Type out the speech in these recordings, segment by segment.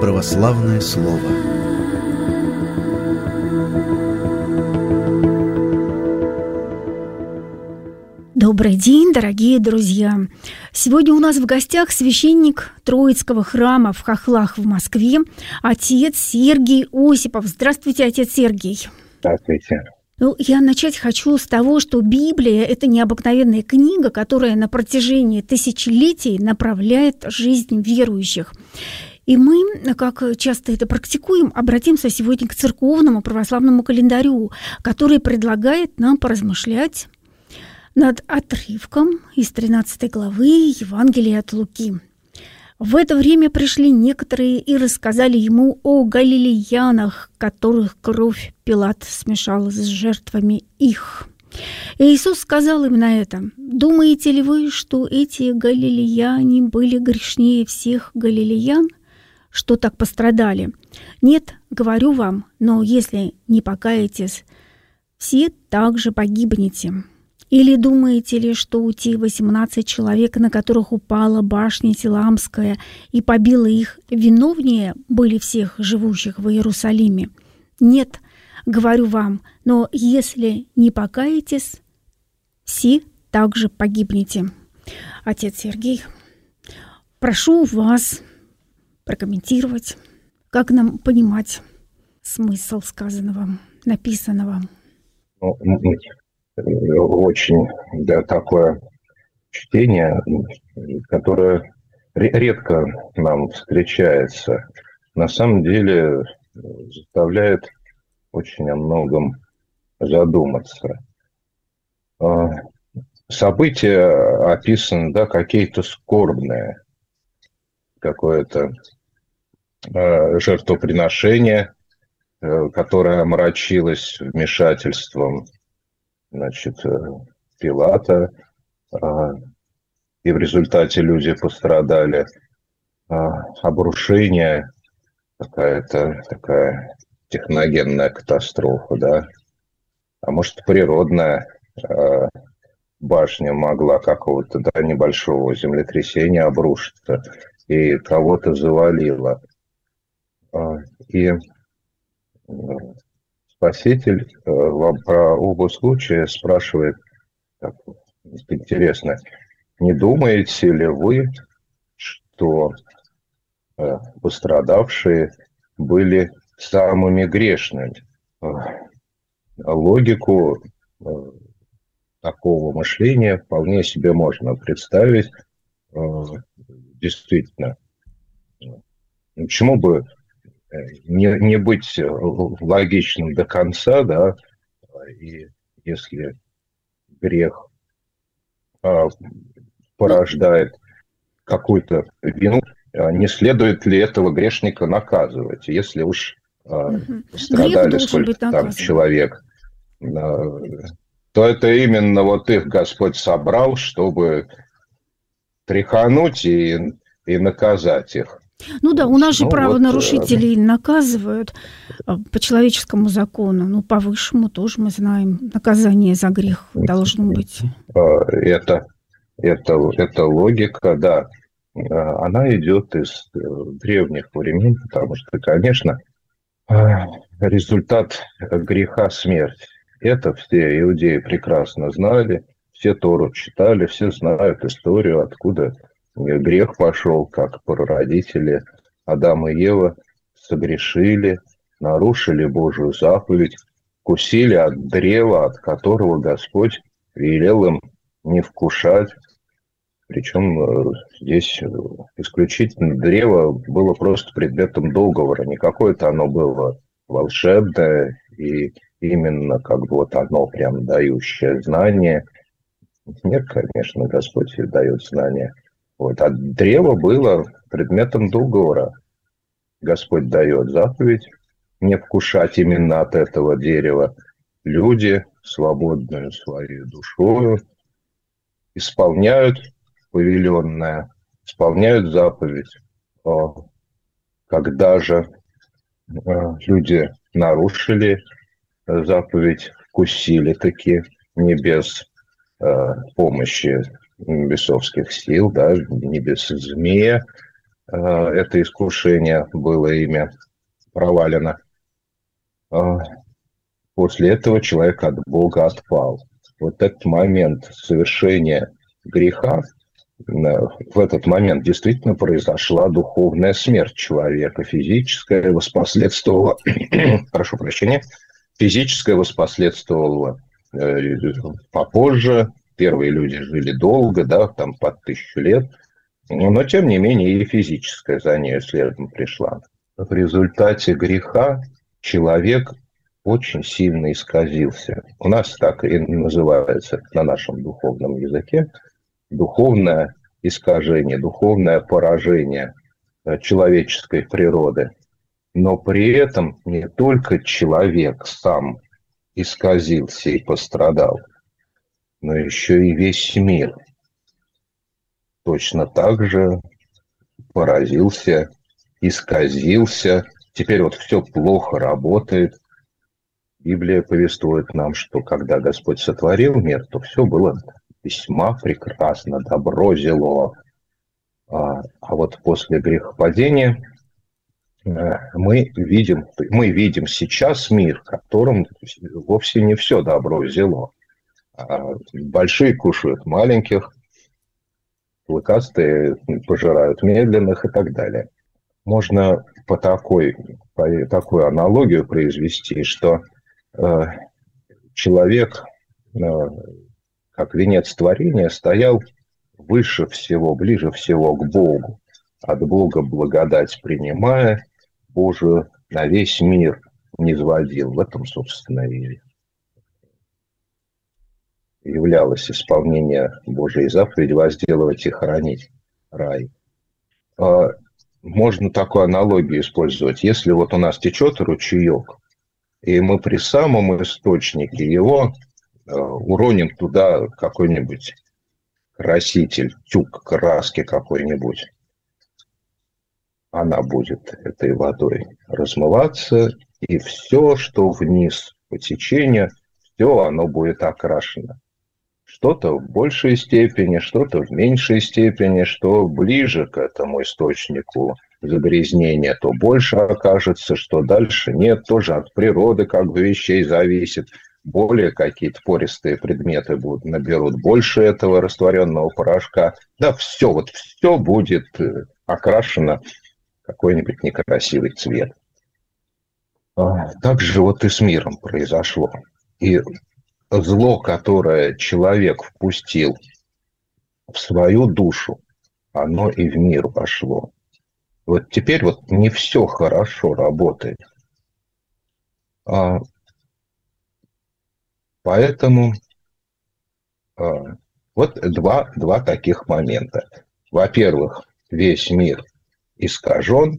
Православное слово Добрый день, дорогие друзья! Сегодня у нас в гостях священник Троицкого храма в Хохлах в Москве, отец Сергей Осипов. Здравствуйте, отец Сергей. Здравствуйте. Ну, я начать хочу с того, что Библия – это необыкновенная книга, которая на протяжении тысячелетий направляет жизнь верующих. И мы, как часто это практикуем, обратимся сегодня к церковному православному календарю, который предлагает нам поразмышлять над отрывком из 13 главы Евангелия от Луки – в это время пришли некоторые и рассказали ему о галилеянах, которых кровь Пилат смешал с жертвами их. И Иисус сказал им на это, «Думаете ли вы, что эти галилеяне были грешнее всех галилеян, что так пострадали? Нет, говорю вам, но если не покаетесь, все также погибнете». Или думаете ли, что у те 18 человек, на которых упала башня Силамская и побила их, виновнее были всех живущих в Иерусалиме? Нет, говорю вам, но если не покаетесь, все также погибнете. Отец Сергей, прошу вас прокомментировать, как нам понимать смысл сказанного, написанного. Ну, очень да, такое чтение, которое редко нам встречается. На самом деле заставляет очень о многом задуматься. А, события описаны, да, какие-то скорбные, какое-то жертвоприношение, э, которое омрачилось вмешательством значит, э, Пилата, а, и в результате люди пострадали. А, обрушение, какая-то такая техногенная катастрофа, да, а может природная а, башня могла какого-то да, небольшого землетрясения обрушиться и кого-то завалило. И Спаситель э, вам про оба случая спрашивает, так, интересно, не думаете ли вы, что э, пострадавшие были самыми грешными? Э, логику такого мышления вполне себе можно представить. Действительно, почему бы не, не быть э, логичным до конца, да, и если грех а, порождает какую-то вину, а не следует ли этого грешника наказывать, если уж а, страдали сколько там человек, а, то это именно вот их Господь собрал, чтобы тряхануть и, и наказать их. Ну да, у нас же ну, правонарушителей вот, наказывают а, по человеческому закону, ну по высшему тоже мы знаем, наказание за грех должно быть. А, это, это, это логика, да, она идет из э, древних времен, потому что, конечно, результат греха смерть. Это все иудеи прекрасно знали, все Тору читали, все знают историю, откуда грех пошел, как прародители Адам и Ева согрешили, нарушили Божию заповедь, кусили от древа, от которого Господь велел им не вкушать. Причем э, здесь исключительно древо было просто предметом договора, не какое-то оно было волшебное и именно как бы вот оно прям дающее знание. Нет, конечно, Господь дает знания – вот. А древо было предметом договора. Господь дает заповедь не вкушать именно от этого дерева. Люди, свободную свою душою, исполняют повеленное, исполняют заповедь. Когда же а, люди нарушили заповедь, вкусили таки не без а, помощи бесовских сил, да, не без змея, это искушение было ими провалено. После этого человек от Бога отпал. Вот этот момент совершения греха, в этот момент действительно произошла духовная смерть человека, физическая воспоследствовала, прошу прощения, физическое воспоследствовало э, попозже, первые люди жили долго, да, там под тысячу лет, но тем не менее и физическая за ней следом пришла. В результате греха человек очень сильно исказился. У нас так и называется на нашем духовном языке духовное искажение, духовное поражение э, человеческой природы. Но при этом не только человек сам исказился и пострадал, но еще и весь мир точно так же поразился, исказился. Теперь вот все плохо работает. Библия повествует нам, что когда Господь сотворил мир, то все было весьма прекрасно, добро зело. А, а вот после грехопадения э, мы видим, мы видим сейчас мир, в котором вовсе не все добро зело. А большие кушают маленьких, клыкастые пожирают медленных и так далее. Можно по такой, по такой аналогию произвести, что э, человек э, как венец творения, стоял выше всего, ближе всего к Богу, от Бога благодать принимая, Божию на весь мир не сводил. В этом, собственно, и являлось исполнение Божьей заповеди возделывать и хоронить рай. А, можно такую аналогию использовать. Если вот у нас течет ручеек, и мы при самом источнике его Э, уроним туда какой-нибудь краситель, тюк краски какой-нибудь, она будет этой водой размываться, и все, что вниз по течению, все оно будет окрашено. Что-то в большей степени, что-то в меньшей степени, что ближе к этому источнику загрязнения, то больше окажется, что дальше нет, тоже от природы как бы вещей зависит – более какие-то пористые предметы будут, наберут больше этого растворенного порошка. Да, все, вот все будет э, окрашено какой-нибудь некрасивый цвет. А, так же вот и с миром произошло. И зло, которое человек впустил в свою душу, оно и в мир пошло. Вот теперь вот не все хорошо работает. А Поэтому а, вот два, два таких момента. Во-первых, весь мир искажен,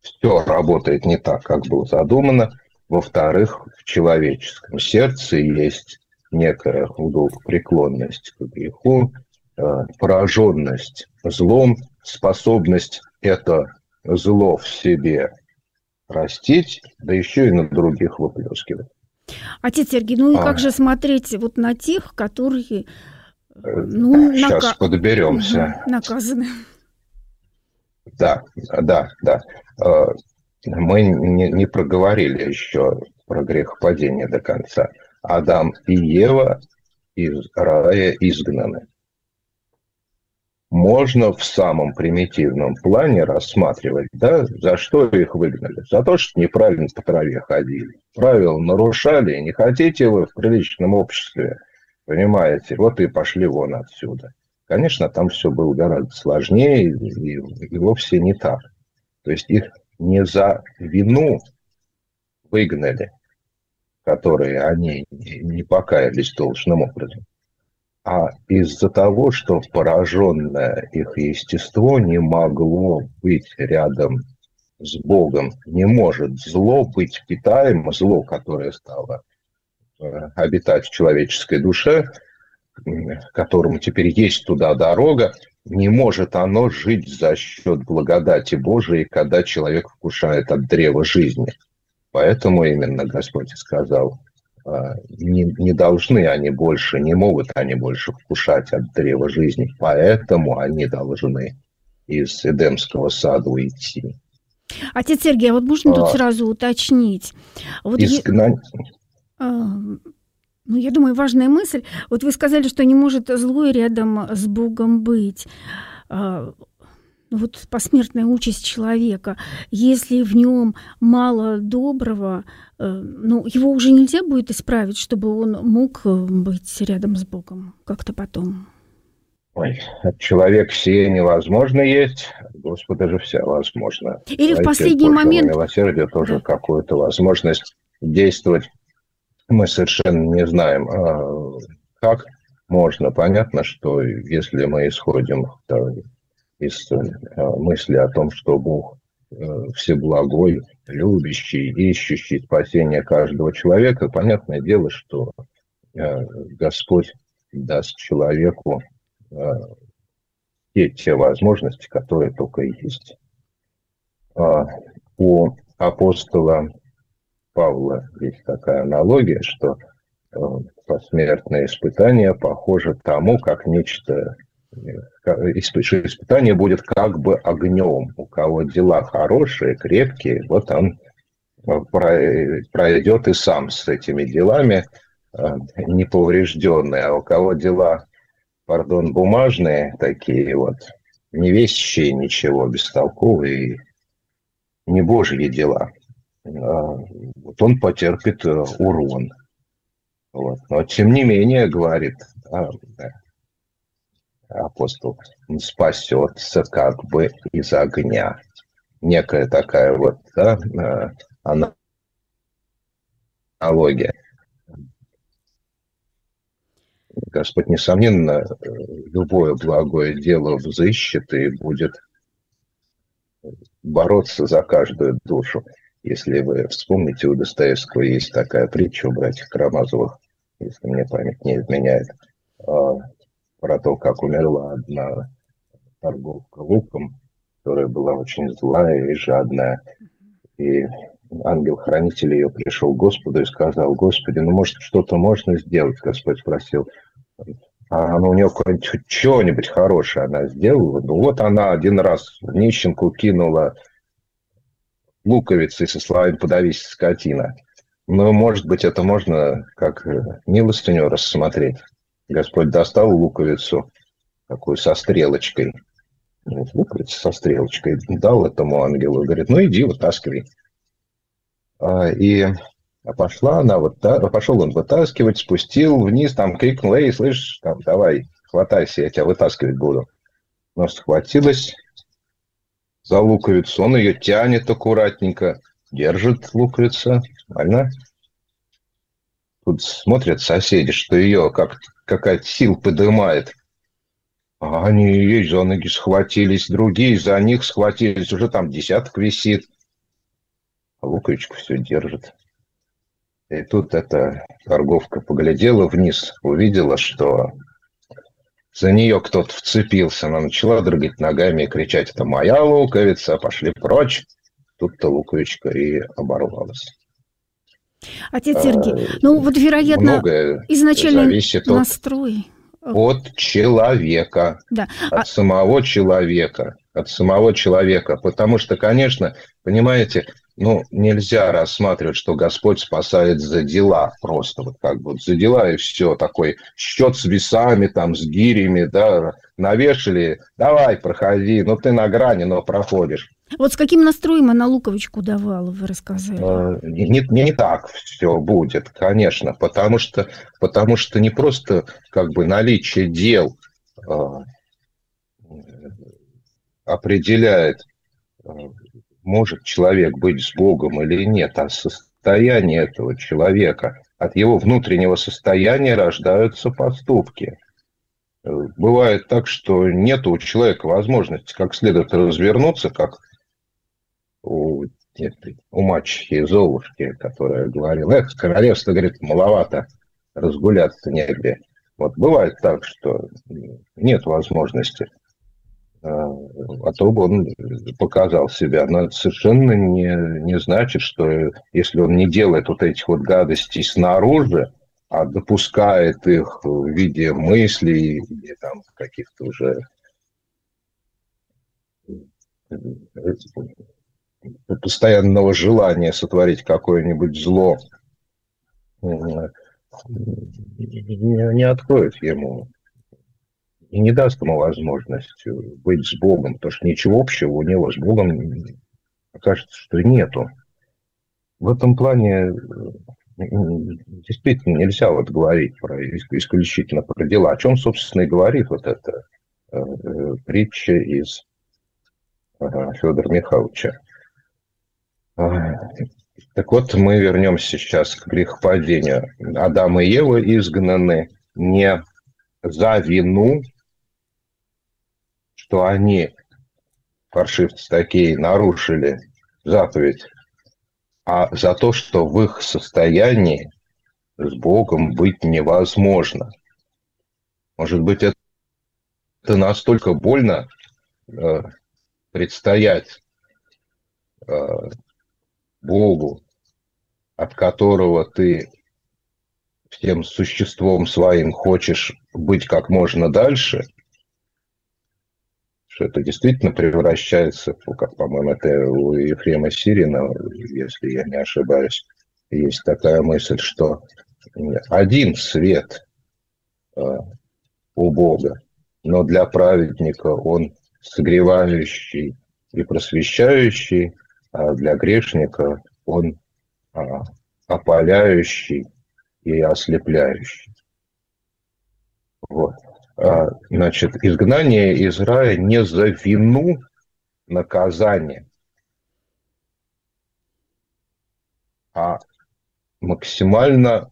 все работает не так, как было задумано. Во-вторых, в человеческом сердце есть некая удовлетворенность к греху, а, пораженность злом, способность это зло в себе растить, да еще и на других выплескивать. Отец Сергей, ну и а. как же смотреть вот на тех, которые ну, Сейчас нака... подберемся. Угу, наказаны. Да, да, да. Мы не, не проговорили еще про грехопадение до конца. Адам и Ева из рая изгнаны можно в самом примитивном плане рассматривать, да, за что их выгнали. За то, что неправильно по траве ходили. Правила нарушали, не хотите вы в приличном обществе, понимаете, вот и пошли вон отсюда. Конечно, там все было гораздо сложнее и, и вовсе не так. То есть их не за вину выгнали, которые они не покаялись должным образом, а из-за того, что пораженное их естество не могло быть рядом с Богом, не может зло быть питаемо, зло, которое стало э, обитать в человеческой душе, которому теперь есть туда дорога, не может оно жить за счет благодати Божией, когда человек вкушает от древа жизни. Поэтому именно Господь сказал, а, не, не должны они больше, не могут они больше вкушать от древа жизни, поэтому они должны из Эдемского сада уйти. Отец Сергей, а вот можно а, тут сразу уточнить? Вот изгнание... Я... Ну, я думаю, важная мысль. Вот вы сказали, что не может злой рядом с Богом быть. А, вот посмертная участь человека, если в нем мало доброго, э, ну, его уже нельзя будет исправить, чтобы он мог э, быть рядом с Богом как-то потом. Ой, от человека сие невозможно есть, Господа же вся возможно. Или Давайте в последний момент... Милосердие тоже да. какую-то возможность действовать мы совершенно не знаем, а как можно. Понятно, что если мы исходим из э, мысли о том, что Бог э, всеблагой, любящий, ищущий спасения каждого человека, понятное дело, что э, Господь даст человеку те, те возможности, которые только есть. А у апостола Павла есть такая аналогия, что посмертное испытание похоже тому, как нечто испытание будет как бы огнем. У кого дела хорошие, крепкие, вот он э, пройдет и сам с этими делами э, неповрежденный. А у кого дела, пардон, бумажные, такие вот, не вещие ничего, бестолковые, не божьи дела, э, вот он потерпит урон. Вот. Но тем не менее, говорит, апостол, он спасется как бы из огня. Некая такая вот да, э, аналогия. Господь, несомненно, любое благое дело взыщет и будет бороться за каждую душу. Если вы вспомните, у Достоевского есть такая притча у братьев Карамазовых, если мне память не изменяет, а, про то, как умерла одна торговка луком, которая была очень злая и жадная. И ангел-хранитель ее пришел к Господу и сказал, Господи, ну, может, что-то можно сделать? Господь спросил, а ну, у нее что-нибудь хорошее она сделала? Ну, вот она один раз нищенку кинула луковицы со словами «подавись, скотина». Ну, может быть, это можно как милостыню рассмотреть. Господь достал луковицу такую со стрелочкой. Луковица со стрелочкой. Дал этому ангелу. Говорит, ну иди, вытаскивай. А, и пошла она, вот, пошел он вытаскивать, спустил вниз, там крикнул, эй, слышишь, там, давай, хватайся, я тебя вытаскивать буду. Но схватилась за луковицу, он ее тянет аккуратненько, держит луковица, нормально. Тут смотрят соседи, что ее как какая-то сила поднимает. А они ей за ноги схватились, другие за них схватились, уже там десяток висит. А Луковичка все держит. И тут эта торговка поглядела вниз, увидела, что за нее кто-то вцепился. Она начала дрыгать ногами и кричать, это моя луковица, пошли прочь. Тут-то луковичка и оборвалась. Отец Сергей, а, ну вот, вероятно, изначально настрой. От, от человека, да. от а... самого человека, от самого человека. Потому что, конечно, понимаете, ну, нельзя рассматривать, что Господь спасает за дела просто, вот как бы за дела и все, такой счет с весами, там, с гирями, да, навешали, давай, проходи, ну, ты на грани, но проходишь. Вот с каким настроем она Луковичку давала, вы рассказали? А, не, не, не так все будет, конечно, потому что, потому что не просто как бы наличие дел а, определяет, а, может человек быть с Богом или нет, а состояние этого человека. От его внутреннего состояния рождаются поступки. Бывает так, что нет у человека возможности как следует развернуться, как у, у мачехи Золушки, которая говорила, эх, королевство, говорит, маловато, разгуляться негде. Вот бывает так, что нет возможности, а, а бы он показал себя. Но это совершенно не, не значит, что если он не делает вот этих вот гадостей снаружи, а допускает их в виде мыслей или там каких-то уже постоянного желания сотворить какое-нибудь зло не, не откроет ему и не даст ему возможность быть с Богом, потому что ничего общего у него с Богом кажется, что нету. В этом плане действительно нельзя вот говорить про, исключительно про дела. О чем, собственно, и говорит вот эта э, э притча из э, Федора Михайловича. А, так вот, мы вернемся сейчас к грехопадению. Адам и Ева изгнаны не за вину, что они, паршивцы такие, нарушили заповедь, а за то, что в их состоянии с Богом быть невозможно. Может быть, это, это настолько больно э, предстоять э, Богу, от которого ты всем существом своим хочешь быть как можно дальше, что это действительно превращается, как, по-моему, это у Ефрема Сирина, если я не ошибаюсь, есть такая мысль, что один свет э, у Бога, но для праведника он согревающий и просвещающий, а для грешника он а, опаляющий и ослепляющий. Вот. А, значит, изгнание из рая не за вину наказание, а максимально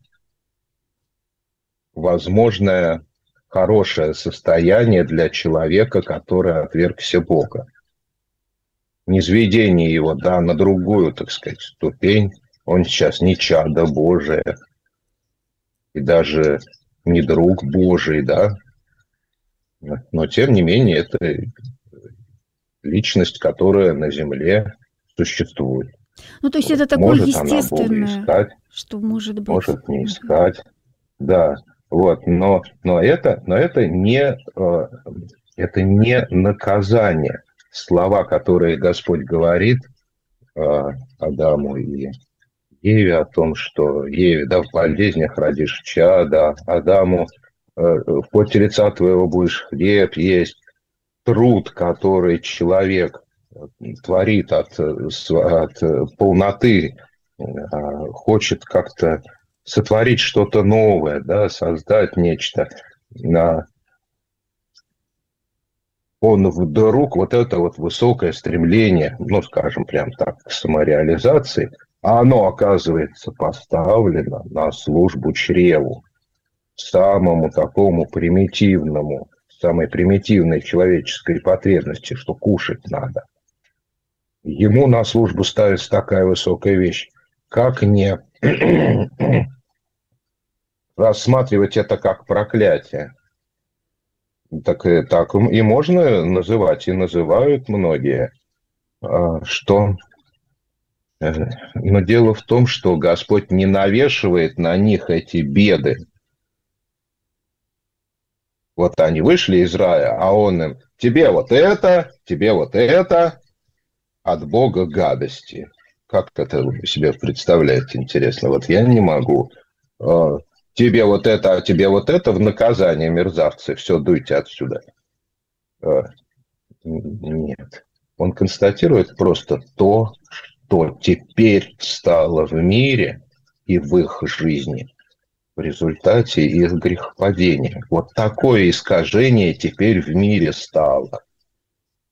возможное хорошее состояние для человека, который отвергся Бога низведение его, да, на другую, так сказать, ступень. Он сейчас не чадо Божие, и даже не друг Божий, да. Но, тем не менее, это личность, которая на земле существует. Ну, то есть это такое может естественное, искать, что может быть. Может не искать, да. Вот, но, но, это, но это, не, э, это не наказание. Слова, которые Господь говорит э, Адаму и Еве о том, что Еве, да, в болезнях родишь чада, Адаму э, в поте лица твоего будешь хлеб есть, труд, который человек творит от, от полноты, э, хочет как-то сотворить что-то новое, да, создать нечто он вдруг вот это вот высокое стремление, ну, скажем, прям так, к самореализации, а оно оказывается поставлено на службу чреву, самому такому примитивному, самой примитивной человеческой потребности, что кушать надо. Ему на службу ставится такая высокая вещь. Как не рассматривать это как проклятие? Так, так и можно называть, и называют многие, а, что... Э, но дело в том, что Господь не навешивает на них эти беды. Вот они вышли из рая, а Он им, тебе вот это, тебе вот это, от Бога гадости. Как это себе представляете, интересно? Вот я не могу. А, тебе вот это, а тебе вот это в наказание, мерзавцы, все, дуйте отсюда. Э, нет. Он констатирует просто то, что теперь стало в мире и в их жизни результате их грехопадения. Вот такое искажение теперь в мире стало.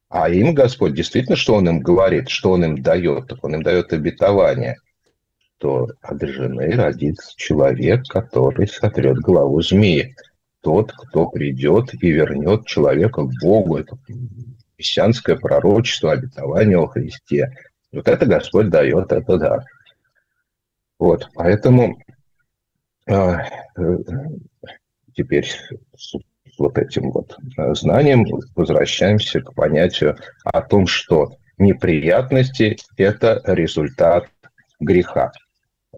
А им Господь действительно, что Он им говорит, что Он им дает? Он им дает обетование – что от жены родится человек, который сотрет главу змеи. Тот, кто придет и вернет человека к Богу. Это мессианское пророчество, обетование о Христе. Вот это Господь дает, это да. Вот, поэтому а, э, теперь с вот этим вот а, знанием возвращаемся к понятию о том, что неприятности – это результат греха.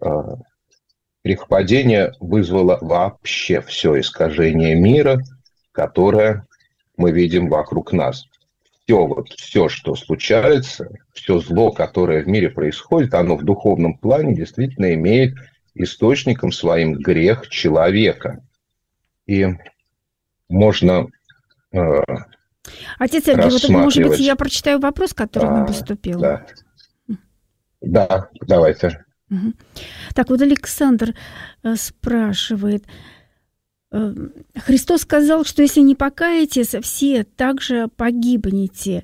А, грехопадение вызвало вообще все искажение мира, которое мы видим вокруг нас. все, вот все, что случается, все зло, которое в мире происходит, оно в духовном плане действительно имеет источником своим грех человека. И можно э, Отец Сергей, вот, может быть, я прочитаю вопрос, который а, нам поступил? Да. да, давайте. Угу. Так, вот Александр э, спрашивает. Э, Христос сказал, что если не покаетесь, все также погибнете.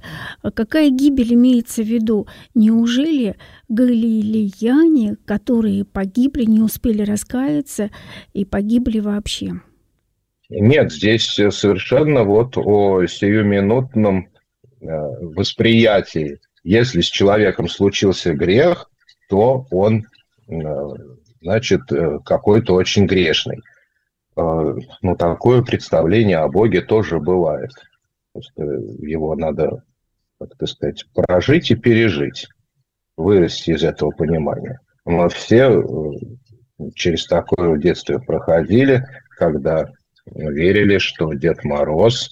Какая гибель имеется в виду? Неужели галилеяне, которые погибли, не успели раскаяться и погибли вообще? Нет, здесь совершенно вот о сиюминутном э, восприятии. Если с человеком случился грех, то он, э, значит, э, какой-то очень грешный. Ну, такое представление о Боге тоже бывает. Просто его надо, как то сказать, прожить и пережить, вырасти из этого понимания. Мы все через такое в детстве проходили, когда верили, что Дед Мороз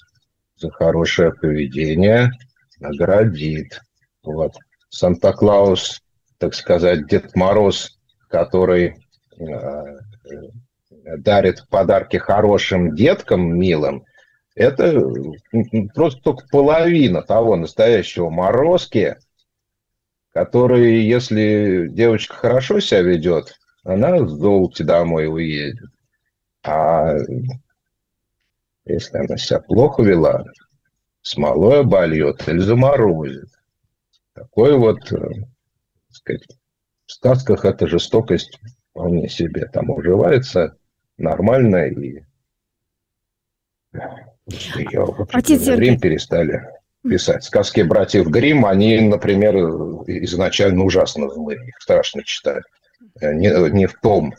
за хорошее поведение наградит. Вот. Санта-Клаус, так сказать, Дед Мороз, который э, дарит подарки хорошим деткам милым, это просто только половина того настоящего морозки, который, если девочка хорошо себя ведет, она с золоте домой уедет. А если она себя плохо вела, смолой обольет или заморозит. Такой вот, э, сказать, в сказках эта жестокость вполне себе там уживается нормально и ее, в Отец Грим перестали писать. Сказки братьев Грим, они, например, изначально ужасно злые, их страшно читать. Э, не, не в том,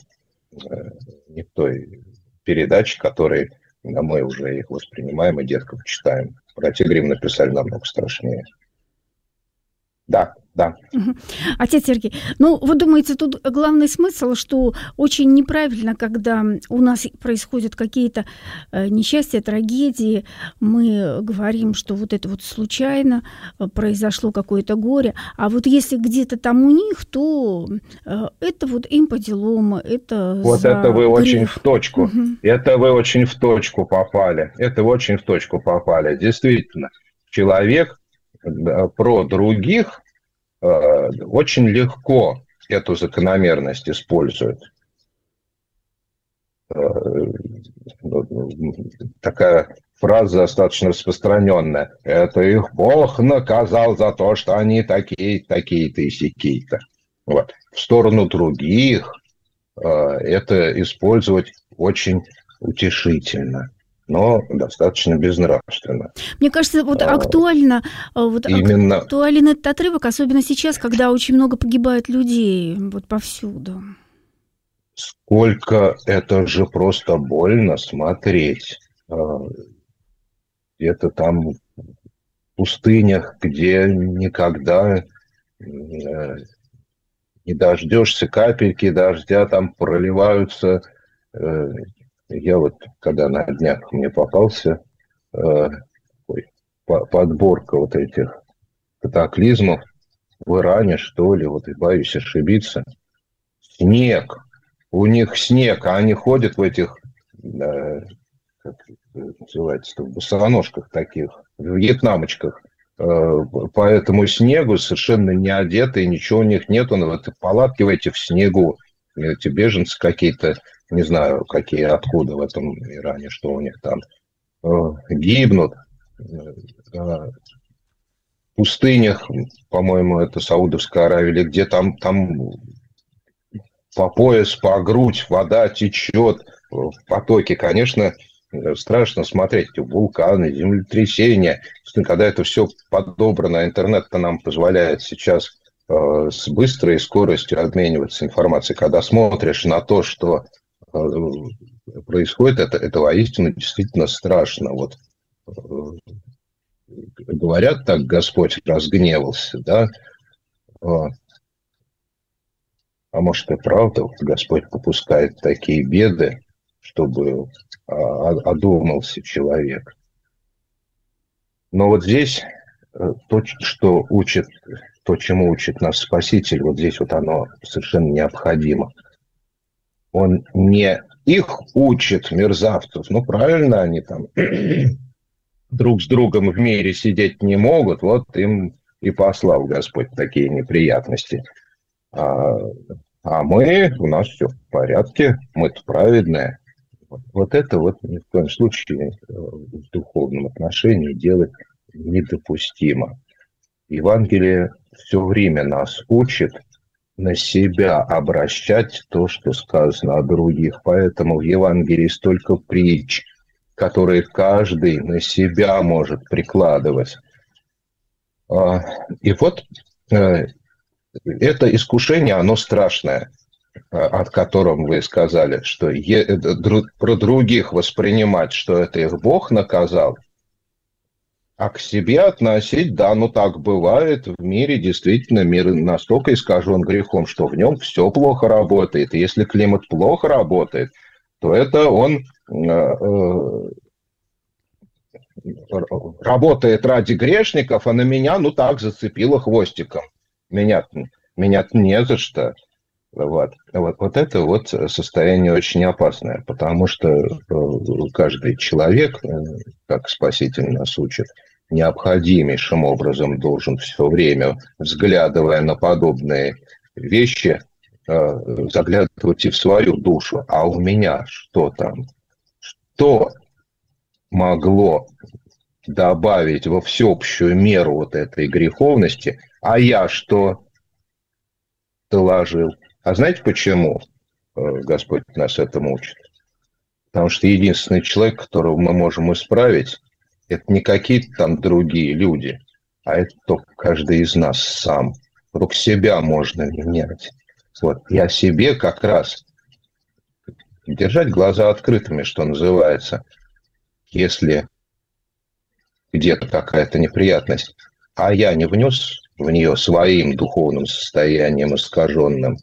э, не в той передаче, которой а мы уже их воспринимаем и деткам читаем. Братья Грим написали намного страшнее. Да, да. Отец Сергей, ну, вы думаете, тут главный смысл, что очень неправильно, когда у нас происходят какие-то э, несчастья, трагедии, мы говорим, что вот это вот случайно э, произошло какое-то горе, а вот если где-то там у них, то э, это вот им по делам, это Вот это вы грех. очень в точку, угу. это вы очень в точку попали, это вы очень в точку попали, действительно. Человек про других очень легко эту закономерность использует. Э, такая фраза достаточно распространенная. Это их Бог наказал за то, что они такие, такие-то и сякие-то. Вот. В сторону других э, это использовать очень утешительно но достаточно безнравственно. Мне кажется, вот а, актуально, а, вот Именно... актуален этот отрывок, особенно сейчас, когда очень много погибает людей вот повсюду. Сколько это же просто больно смотреть. А, где-то там в пустынях, где никогда э, не дождешься капельки дождя, там проливаются э, я вот, когда на днях мне попался э, ой, подборка вот этих катаклизмов в Иране, что ли, вот и боюсь ошибиться. Снег. У них снег, а они ходят в этих, э, как называется, в босоножках таких, в вьетнамочках. Э, по этому снегу совершенно не одетые, ничего у них нет, он в этой палатке в этих в снегу. Эти беженцы какие-то не знаю, какие, откуда в этом Иране, что у них там, э, гибнут. Э, в пустынях, по-моему, это Саудовская Аравия, или где там, там по пояс, по грудь вода течет в потоке. Конечно, страшно смотреть вулканы, землетрясения. Когда это все подобрано, интернет-то нам позволяет сейчас э, с быстрой скоростью обмениваться информацией. Когда смотришь на то, что Э, происходит, это, это воистину действительно страшно. Вот э, говорят так, Господь разгневался, да, а, а может и правда, вот Господь попускает такие беды, чтобы а, одумался человек. Но вот здесь то, что учит, то, чему учит нас Спаситель, вот здесь вот оно совершенно необходимо. Он не их учит, мерзавцев, ну правильно они там друг с другом в мире сидеть не могут, вот им и послал Господь такие неприятности. А, а мы, у нас все в порядке, мы-то праведные. Вот это вот ни в коем случае э, в духовном отношении делать недопустимо. Евангелие все время нас учит на себя обращать то, что сказано о других. Поэтому в Евангелии столько притч, которые каждый на себя может прикладывать. А, и вот э, это искушение, оно страшное, а, от которого вы сказали, что э, про других воспринимать, что это их Бог наказал, а к себе относить, да, ну так бывает, в мире действительно мир настолько искажен грехом, что в нем все плохо работает. И если климат плохо работает, то это он э, работает ради грешников, а на меня, ну так, зацепило хвостиком. Меня, меня не за что. Вот. Вот, вот это вот состояние очень опасное, потому что э, каждый человек, э, как Спаситель нас учит, необходимейшим образом должен все время, взглядывая на подобные вещи, э, заглядывать и в свою душу. А у меня что там? Что могло добавить во всеобщую меру вот этой греховности, а я что доложил? А знаете почему э, Господь нас этому учит? Потому что единственный человек, которого мы можем исправить, это не какие-то там другие люди, а это только каждый из нас сам. Только себя можно менять. Вот. О себе как раз держать глаза открытыми, что называется. Если где-то какая-то неприятность, а я не внес в нее своим духовным состоянием искаженным,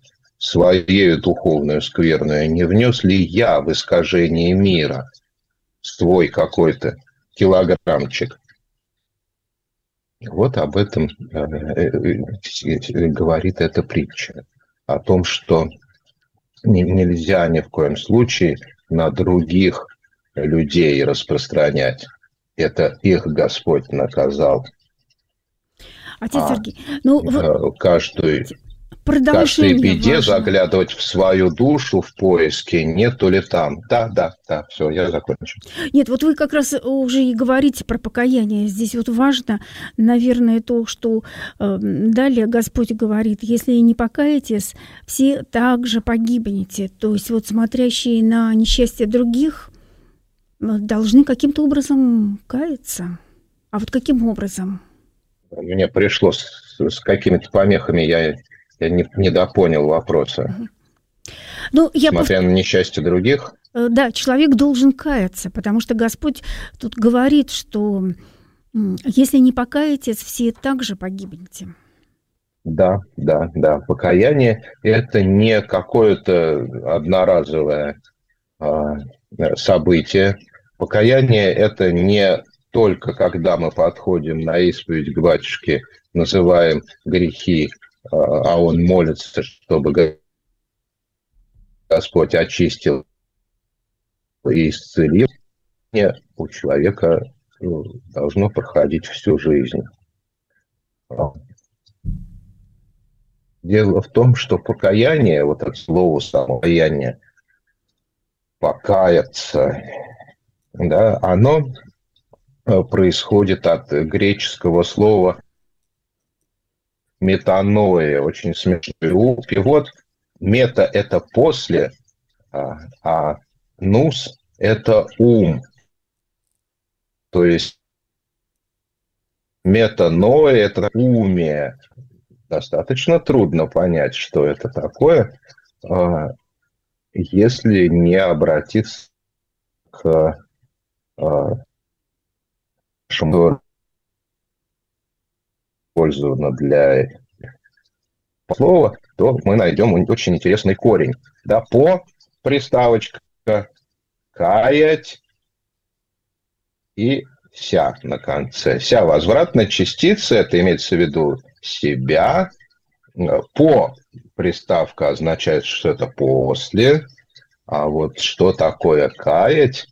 своей духовную скверную, не внес ли я в искажение мира свой какой-то килограммчик? Вот об этом э, э, говорит эта притча. О том, что нельзя ни в коем случае на других людей распространять. Это их Господь наказал. Отец а, Сергей, ну э, каждую каждой беде важно. заглядывать в свою душу в поиске, нету ли там. Да, да, да, все, я закончу. Нет, вот вы как раз уже и говорите про покаяние. Здесь вот важно, наверное, то, что э, далее Господь говорит, если не покаетесь, все также погибнете. То есть вот смотрящие на несчастье других э, должны каким-то образом каяться. А вот каким образом? Мне пришлось с какими-то помехами, я я не, не допонял вопроса. Ну, я Смотря пов... на несчастье других. Э, да, человек должен каяться, потому что Господь тут говорит, что если не покаетесь, все также погибнете. Да, да, да. Покаяние – это не какое-то одноразовое а, событие. Покаяние – это не только когда мы подходим на исповедь к батюшке, называем грехи а, а он молится, чтобы Господь очистил и исцелил, у человека ну, должно проходить всю жизнь. Дело в том, что покаяние, вот это слово самопаяние, покаяться, да, оно э, происходит от греческого слова метаноя, очень смешной перевод. Мета – это после, а, а нус – это ум. То есть метаноя – это умие. Достаточно трудно понять, что это такое, а, если не обратиться к а, использовано для слова, то мы найдем очень интересный корень. Да, по приставочка каять и ся на конце. Ся возвратная частица, это имеется в виду себя. По приставка означает, что это после. А вот что такое каять,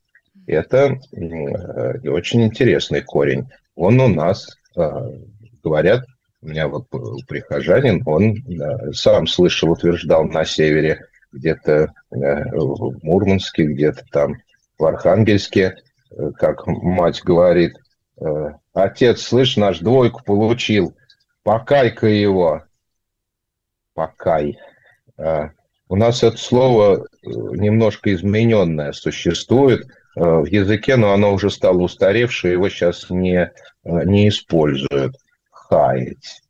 это очень интересный корень. Он у нас, говорят, у меня вот прихожанин, он сам слышал, утверждал на севере, где-то в Мурманске, где-то там в Архангельске, э, как мать говорит, э, отец, слышь, наш двойку получил, покай-ка его. Покай. Э, у нас это слово немножко измененное существует в языке, но оно уже стало устаревшее, его сейчас не, не используют. Хаять.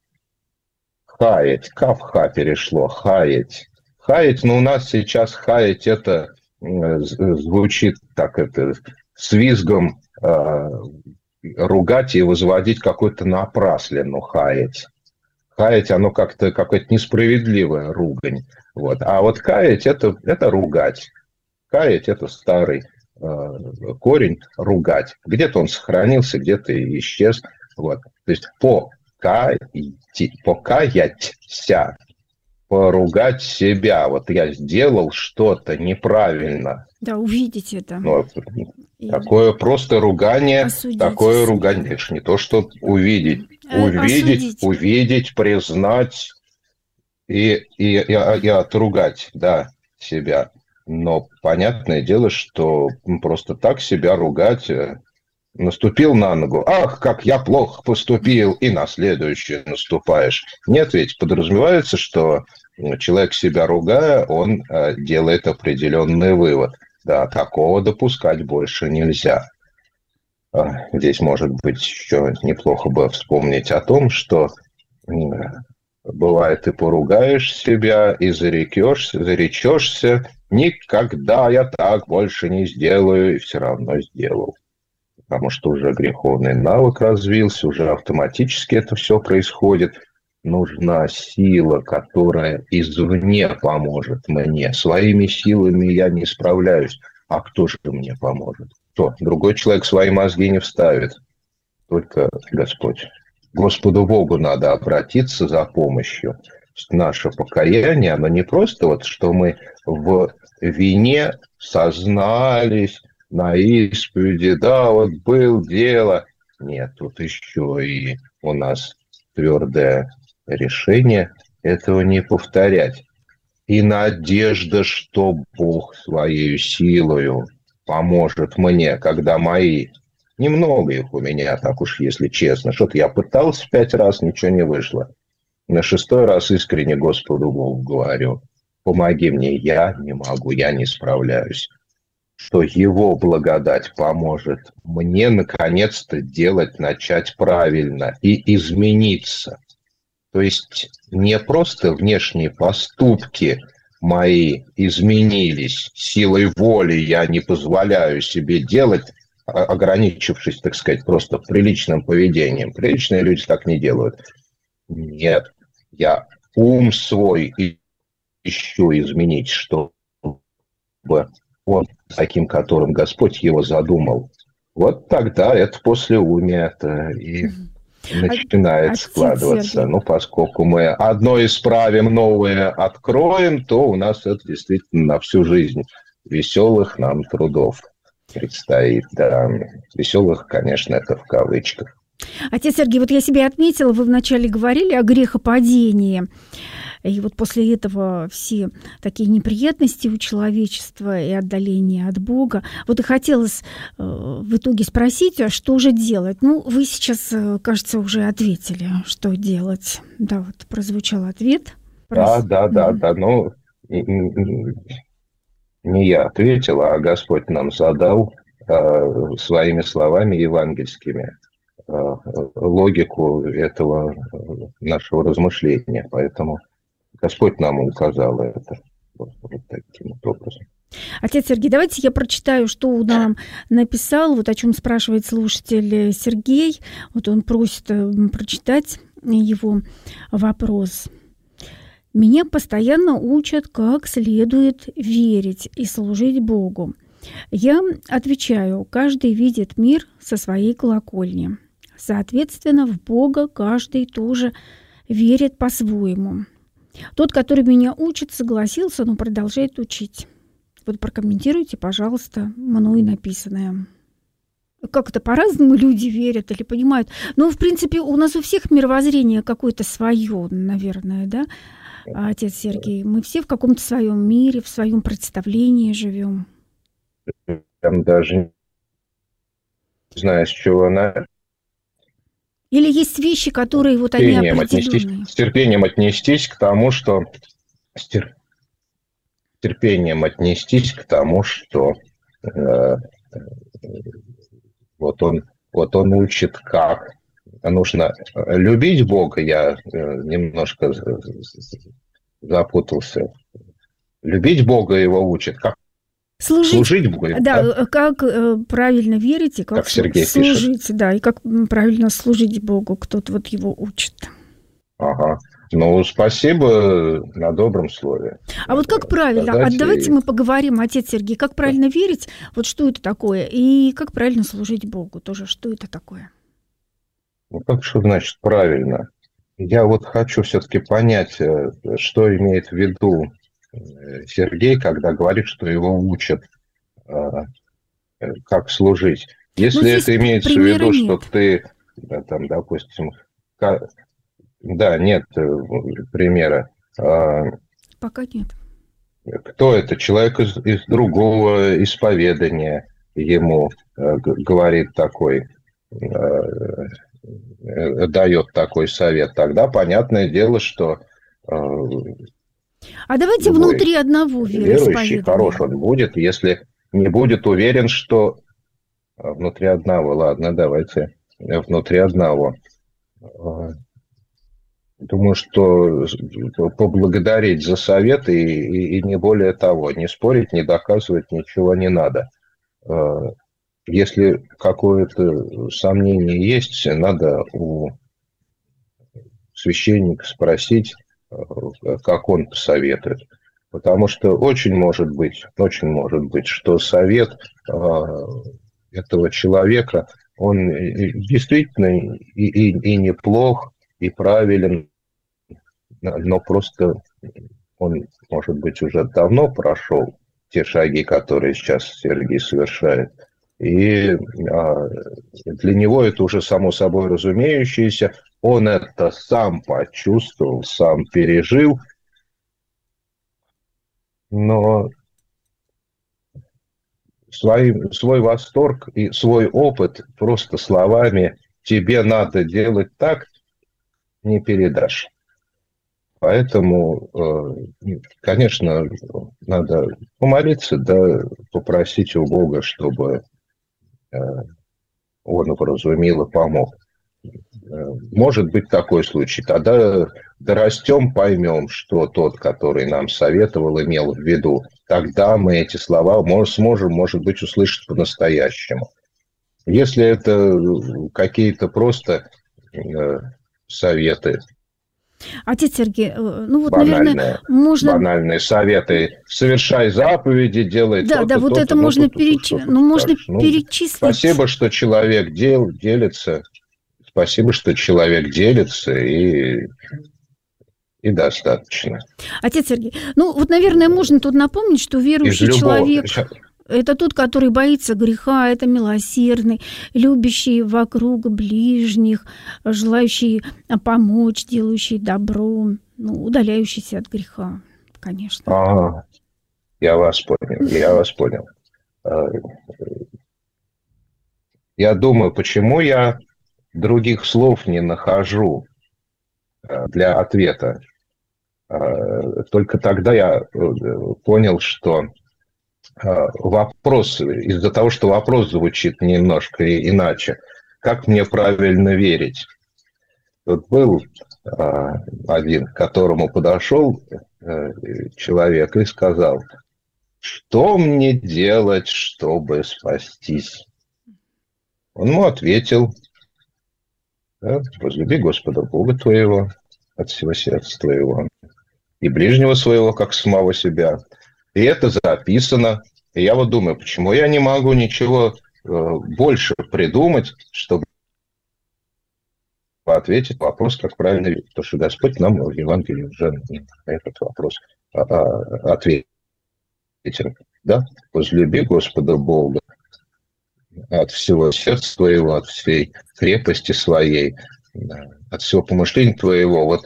Хаять. Кавха перешло. Хаять. Хаять, но у нас сейчас хаять это звучит так это с визгом э, ругать и возводить какой-то напраслину, хаять. Хаять, оно как-то какая-то несправедливая ругань. Вот. А вот каять это, это ругать. Каять это старый э, корень ругать. Где-то он сохранился, где-то исчез. Вот. То есть покаять, покаяться поругать себя. Вот я сделал что-то неправильно. Да, увидеть это. Ну, и... Такое просто ругание, осудить такое ругание, это не то, что увидеть. Э, увидеть, осудить. увидеть, признать и, и, и, и отругать, да, себя. Но понятное дело, что просто так себя ругать э, наступил на ногу, ах, как я плохо поступил, и на следующее наступаешь. Нет, ведь подразумевается, что человек себя ругая, он э, делает определенный вывод. Да, такого допускать больше нельзя. А, здесь, может быть, еще неплохо бы вспомнить о том, что бывает, ты поругаешь себя и зарекешься, заречешься, никогда я так больше не сделаю, и все равно сделал потому что уже греховный навык развился, уже автоматически это все происходит. Нужна сила, которая извне поможет мне. Своими силами я не справляюсь. А кто же мне поможет? Кто? Другой человек свои мозги не вставит. Только Господь. Господу Богу надо обратиться за помощью. Наше покаяние, оно не просто вот, что мы в вине сознались, на исповеди, да, вот был дело. Нет, тут еще и у нас твердое решение этого не повторять. И надежда, что Бог своей силою поможет мне, когда мои, немного их у меня, так уж если честно, что-то я пытался пять раз, ничего не вышло. На шестой раз искренне Господу Богу говорю, помоги мне, я не могу, я не справляюсь что его благодать поможет мне наконец-то делать, начать правильно и измениться. То есть не просто внешние поступки мои изменились, силой воли я не позволяю себе делать, ограничившись, так сказать, просто приличным поведением. Приличные люди так не делают. Нет, я ум свой ищу изменить, чтобы он таким, которым Господь его задумал, вот тогда это после уме это и начинает а, складываться. Ну, поскольку мы одно исправим, новое откроем, то у нас это действительно на всю жизнь веселых нам трудов предстоит. Да. Веселых, конечно, это в кавычках. Отец Сергей, вот я себе отметила, вы вначале говорили о грехопадении. И вот после этого все такие неприятности у человечества и отдаление от Бога. Вот и хотелось э, в итоге спросить, а что же делать? Ну, вы сейчас, э, кажется, уже ответили, что делать. Да, вот прозвучал ответ. Да, да, да, да. Ну, не я ответил, а Господь нам задал э, своими словами евангельскими логику этого нашего размышления. Поэтому Господь нам указал это вот, вот таким вот образом. Отец Сергей, давайте я прочитаю, что нам написал, вот о чем спрашивает слушатель Сергей. Вот он просит э, прочитать его вопрос. Меня постоянно учат, как следует верить и служить Богу. Я отвечаю, каждый видит мир со своей колокольни. Соответственно, в Бога каждый тоже верит по-своему. Тот, который меня учит, согласился, но продолжает учить. Вот прокомментируйте, пожалуйста, мной написанное. Как это по-разному люди верят или понимают. Ну, в принципе, у нас у всех мировоззрение какое-то свое, наверное, да, отец Сергей. Мы все в каком-то своем мире, в своем представлении живем. Там даже не знаю, с чего она или есть вещи, которые вот они отнестись, С терпением отнестись к тому, что... С тер... терпением отнестись к тому, что э, вот, он, вот он учит как. Нужно любить Бога, я э, немножко запутался. Любить Бога его учит. Как Служить, служить Богу. Да, да, как э, правильно верить и как, как Сергей служить, пишет. да, и как правильно служить Богу, кто-то вот его учит. Ага. Ну, спасибо на добром слове. А вот как правильно? А давайте мы поговорим, отец Сергей, как правильно да. верить, вот что это такое, и как правильно служить Богу тоже, что это такое? Ну, как что значит правильно? Я вот хочу все-таки понять, э, что имеет в виду Сергей, когда говорит, что его учат, а, как служить. Если ну, это имеется в виду, нет. что ты, да, там, допустим, да, нет э, примера. А, Пока нет. Кто это? Человек из, из другого исповедания ему э, говорит такой, э, дает такой совет. Тогда понятное дело, что а давайте Любой внутри одного верующий хорош он будет, если не будет уверен, что а, внутри одного. Ладно, давайте внутри одного. А, думаю, что поблагодарить за совет и, и, и не более того. Не спорить, не доказывать ничего не надо. Если какое-то сомнение есть, надо у священника спросить, Э, как он посоветует. Потому что очень может быть, очень может быть, что совет э, этого человека, он действительно и, и, и неплох, и правилен, но просто он, может быть, уже давно прошел те шаги, которые сейчас Сергей совершает. И а, для него это уже само собой разумеющееся, он это сам почувствовал, сам пережил, но свой, свой восторг и свой опыт просто словами «тебе надо делать так» не передашь. Поэтому, э, конечно, надо помолиться, да, попросить у Бога, чтобы он вразумил и помог. Может быть такой случай. Когда дорастем, поймем, что тот, который нам советовал, имел в виду. Тогда мы эти слова сможем, может быть, услышать по-настоящему. Если это какие-то просто э, советы, Отец Сергей, э, ну вот, банальные, наверное, можно... Банальные советы. Совершай заповеди, делай Да, то да, вот это ну, можно, переч... ну, можно ну, перечислить. Спасибо, что человек дел, делится Спасибо, что человек делится и и достаточно. Отец Сергей, ну вот, наверное, можно тут напомнить, что верующий любого... человек это тот, который боится греха, это милосердный, любящий вокруг ближних, желающий помочь, делающий добро, ну, удаляющийся от греха, конечно. А, я вас понял, я вас понял. А, я думаю, почему я других слов не нахожу э, для ответа. Э, только тогда я э, понял, что вопрос, из-за того, что вопрос звучит немножко иначе, как мне правильно верить? Тут был один, к которому подошел человек и сказал, что мне делать, чтобы спастись? Он ему ответил, да? Возлюби Господа Бога твоего от всего сердца твоего и ближнего своего, как самого себя. И это записано И я вот думаю, почему я не могу ничего э, больше придумать, чтобы ответить вопрос, как правильно видеть. Потому что Господь нам в Евангелии уже на этот вопрос а, а, ответил. Да? Возлюби Господа Бога от всего сердца твоего, от всей крепости своей, от всего помышления твоего, вот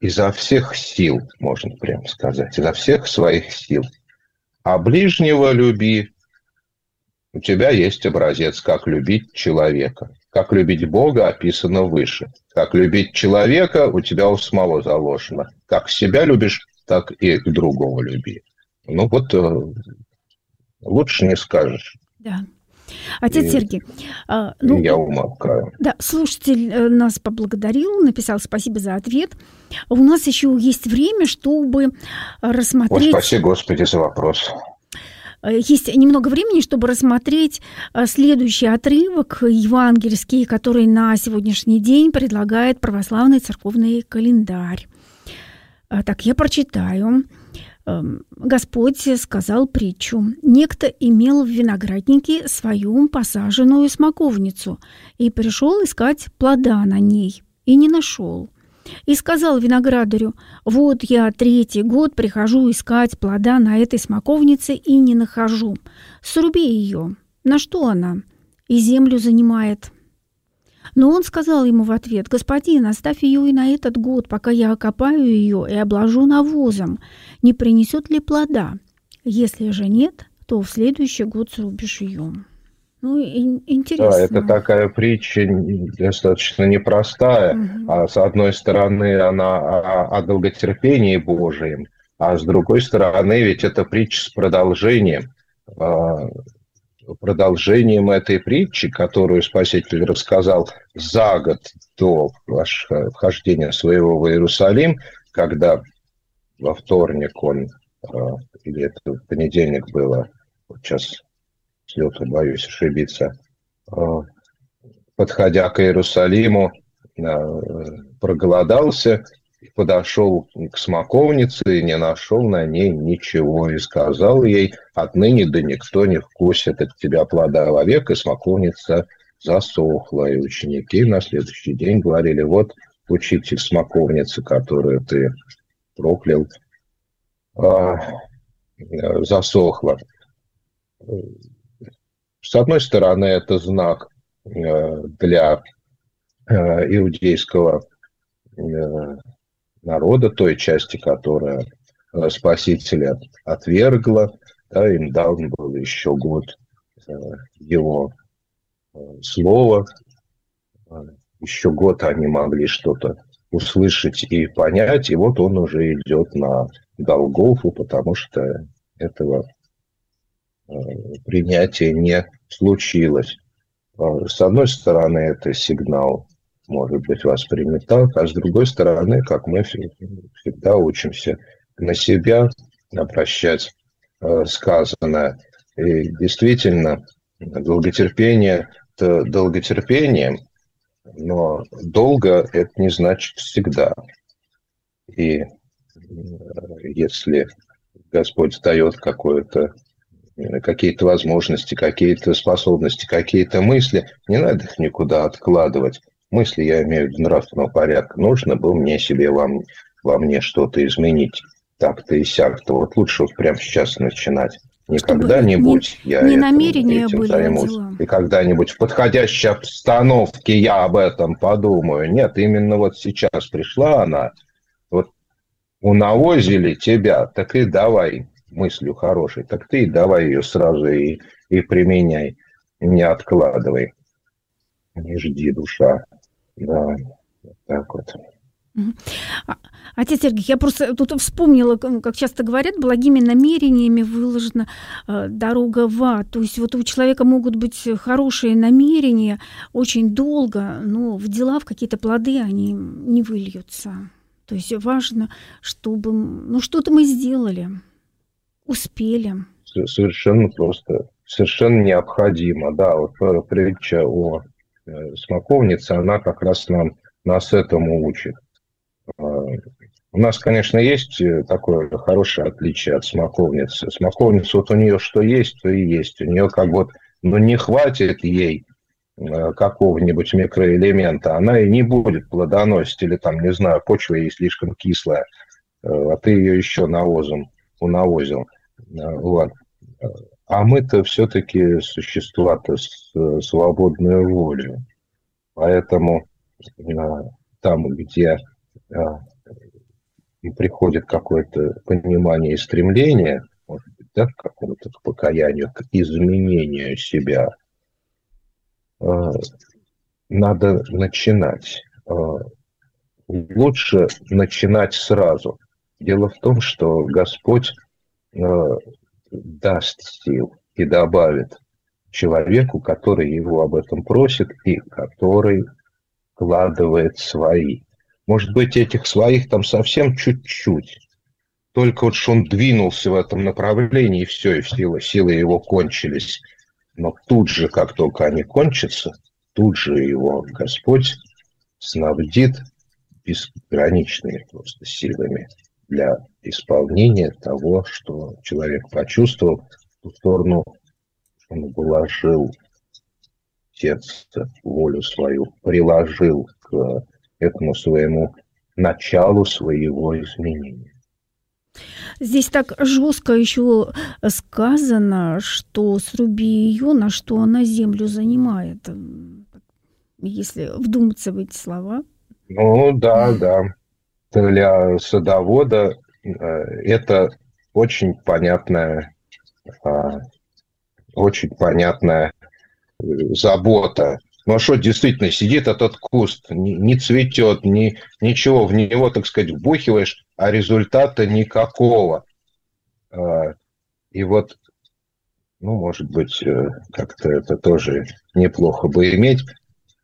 изо всех сил, можно прямо сказать, изо всех своих сил. А ближнего люби. У тебя есть образец, как любить человека. Как любить Бога описано выше. Как любить человека у тебя у самого заложено. Как себя любишь, так и другого люби. Ну вот э, лучше не скажешь. Да. Отец и Сергей, а, ну, я умолкаю. Да, слушатель э, нас поблагодарил, написал спасибо за ответ. У нас еще есть время, чтобы рассмотреть... Ой, спасибо, Господи, за вопрос. Э, есть немного времени, чтобы рассмотреть э, следующий отрывок евангельский, который на сегодняшний день предлагает православный церковный календарь. Так, я прочитаю. Эм, Господь сказал притчу. Некто имел в винограднике свою посаженную смоковницу и пришел искать плода на ней, и не нашел. И сказал виноградарю, вот я третий год прихожу искать плода на этой смоковнице и не нахожу. Сруби ее. На что она? И землю занимает. Но он сказал ему в ответ, «Господин, оставь ее и на этот год, пока я окопаю ее и обложу навозом. Не принесет ли плода? Если же нет, то в следующий год срубишь ее». Ну, интересно. Да, это такая притча достаточно непростая. Угу. А с одной стороны, она о, о долготерпении Божьем, а с другой стороны, ведь это притча с продолжением. А, продолжением этой притчи, которую Спаситель рассказал за год до вхождения своего в Иерусалим, когда во вторник он, э, или это понедельник было, вот сейчас с лету боюсь ошибиться, э, подходя к Иерусалиму, э, проголодался подошел к смоковнице и не нашел на ней ничего, и сказал ей, отныне да никто не вкусит от тебя плода вовек, и смоковница засохла. И ученики на следующий день говорили, вот учитель смоковницы, которую ты проклял, а, засохла. С одной стороны, это знак э, для э, иудейского э, народа, той части, которая Спасителя отвергла, да, им дан был еще год его слова, еще год они могли что-то услышать и понять, и вот он уже идет на Голгофу, потому что этого принятия не случилось. С одной стороны, это сигнал может быть воспринят так, а с другой стороны, как мы всегда учимся на себя обращать э, сказанное. И действительно, долготерпение – это долготерпением, но долго – это не значит всегда. И э, если Господь дает какое-то какие-то возможности, какие-то способности, какие-то мысли, не надо их никуда откладывать мысли, я имею в виду нравственного порядка, нужно было мне себе вам, во мне что-то изменить. Так-то и сяк-то. Вот лучше вот прямо сейчас начинать. Не когда-нибудь я не намерения этим были займусь. Дела. И когда-нибудь в подходящей обстановке я об этом подумаю. Нет, именно вот сейчас пришла она, вот унавозили тебя, так и давай мыслью хорошей, так ты давай ее сразу и, и применяй, не откладывай. Не жди, душа. Да, так вот. А, отец Сергей, я просто тут вспомнила, как часто говорят, благими намерениями выложена э, дорога в ад. То есть вот у человека могут быть хорошие намерения очень долго, но в дела, в какие-то плоды они не выльются. То есть важно, чтобы ну, что-то мы сделали, успели. Совершенно просто, совершенно необходимо. Да, вот притча о Э, смоковница, она как раз нам, нас этому учит. А, У нас, конечно, есть э, такое хорошее отличие от смоковницы. Смоковница, вот у нее что есть, то и есть. У нее как вот, ну, не хватит ей э, какого-нибудь микроэлемента, она и не будет плодоносить, или там, не знаю, почва ей слишком кислая, э, а ты ее еще навозом унавозил. Вот. А мы-то все-таки существа-то с свободной волей. Поэтому там, где приходит какое-то понимание и стремление, может быть, да, к какому-то покаянию, к изменению себя, э, надо начинать. Э, лучше начинать сразу. Дело в том, что Господь э, даст сил и добавит человеку, который его об этом просит и который вкладывает свои может быть, этих своих там совсем чуть-чуть. Только вот что он двинулся в этом направлении, и все, и силы, силы его кончились. Но тут же, как только они кончатся, тут же его Господь снабдит безграничными просто силами для исполнения того, что человек почувствовал, в ту сторону он вложил сердце, волю свою, приложил к этому своему началу своего изменения. Здесь так жестко еще сказано, что сруби ее, на что она землю занимает. Если вдуматься в эти слова. Ну да, да. Для садовода э, это очень понятная, а, очень понятная э, забота ну а что, действительно, сидит этот куст, не, не цветет, ни, ничего, в него, так сказать, вбухиваешь, а результата никакого. А, и вот, ну, может быть, э, как-то это тоже неплохо бы иметь,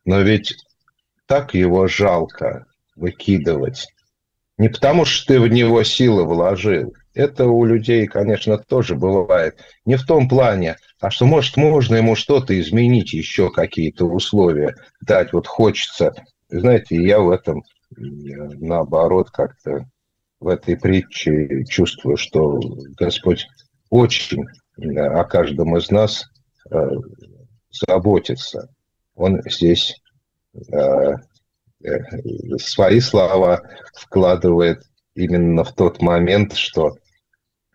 но ведь так его жалко выкидывать. Не потому, что ты в него силы вложил. Это у людей, конечно, тоже бывает. Не в том плане – а что, может, можно ему что-то изменить, еще какие-то условия дать. Вот хочется. Знаете, я в этом, наоборот, как-то в этой притче чувствую, что Господь очень о каждом из нас э, заботится. Он здесь э, э, свои слова вкладывает именно в тот момент, что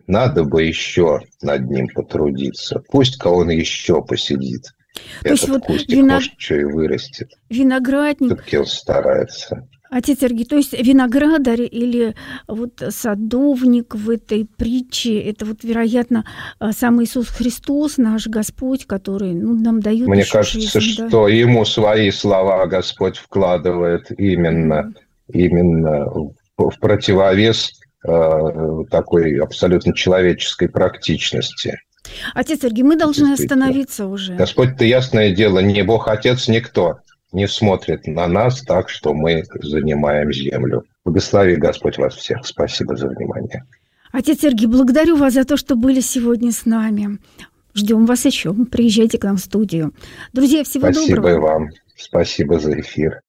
надо бы еще над ним потрудиться. Пусть-ка он еще посидит. То Этот есть вот кустик, виног... может, что и вырастет. Виноградник. Все-таки он старается. Отец Сергей, то есть виноградарь или вот садовник в этой притче, это вот, вероятно, сам Иисус Христос, наш Господь, который ну, нам дает Мне кажется, жизнь, что да? ему свои слова Господь вкладывает именно, именно в противовес Э, такой абсолютно человеческой практичности. Отец Сергей, мы должны остановиться уже. Господь-то, ясное дело, не Бог-Отец, никто не смотрит на нас так, что мы занимаем землю. Благослови Господь вас всех. Спасибо за внимание. Отец Сергей, благодарю вас за то, что были сегодня с нами. Ждем вас еще. Приезжайте к нам в студию. Друзья, всего Спасибо доброго. Спасибо вам. Спасибо за эфир.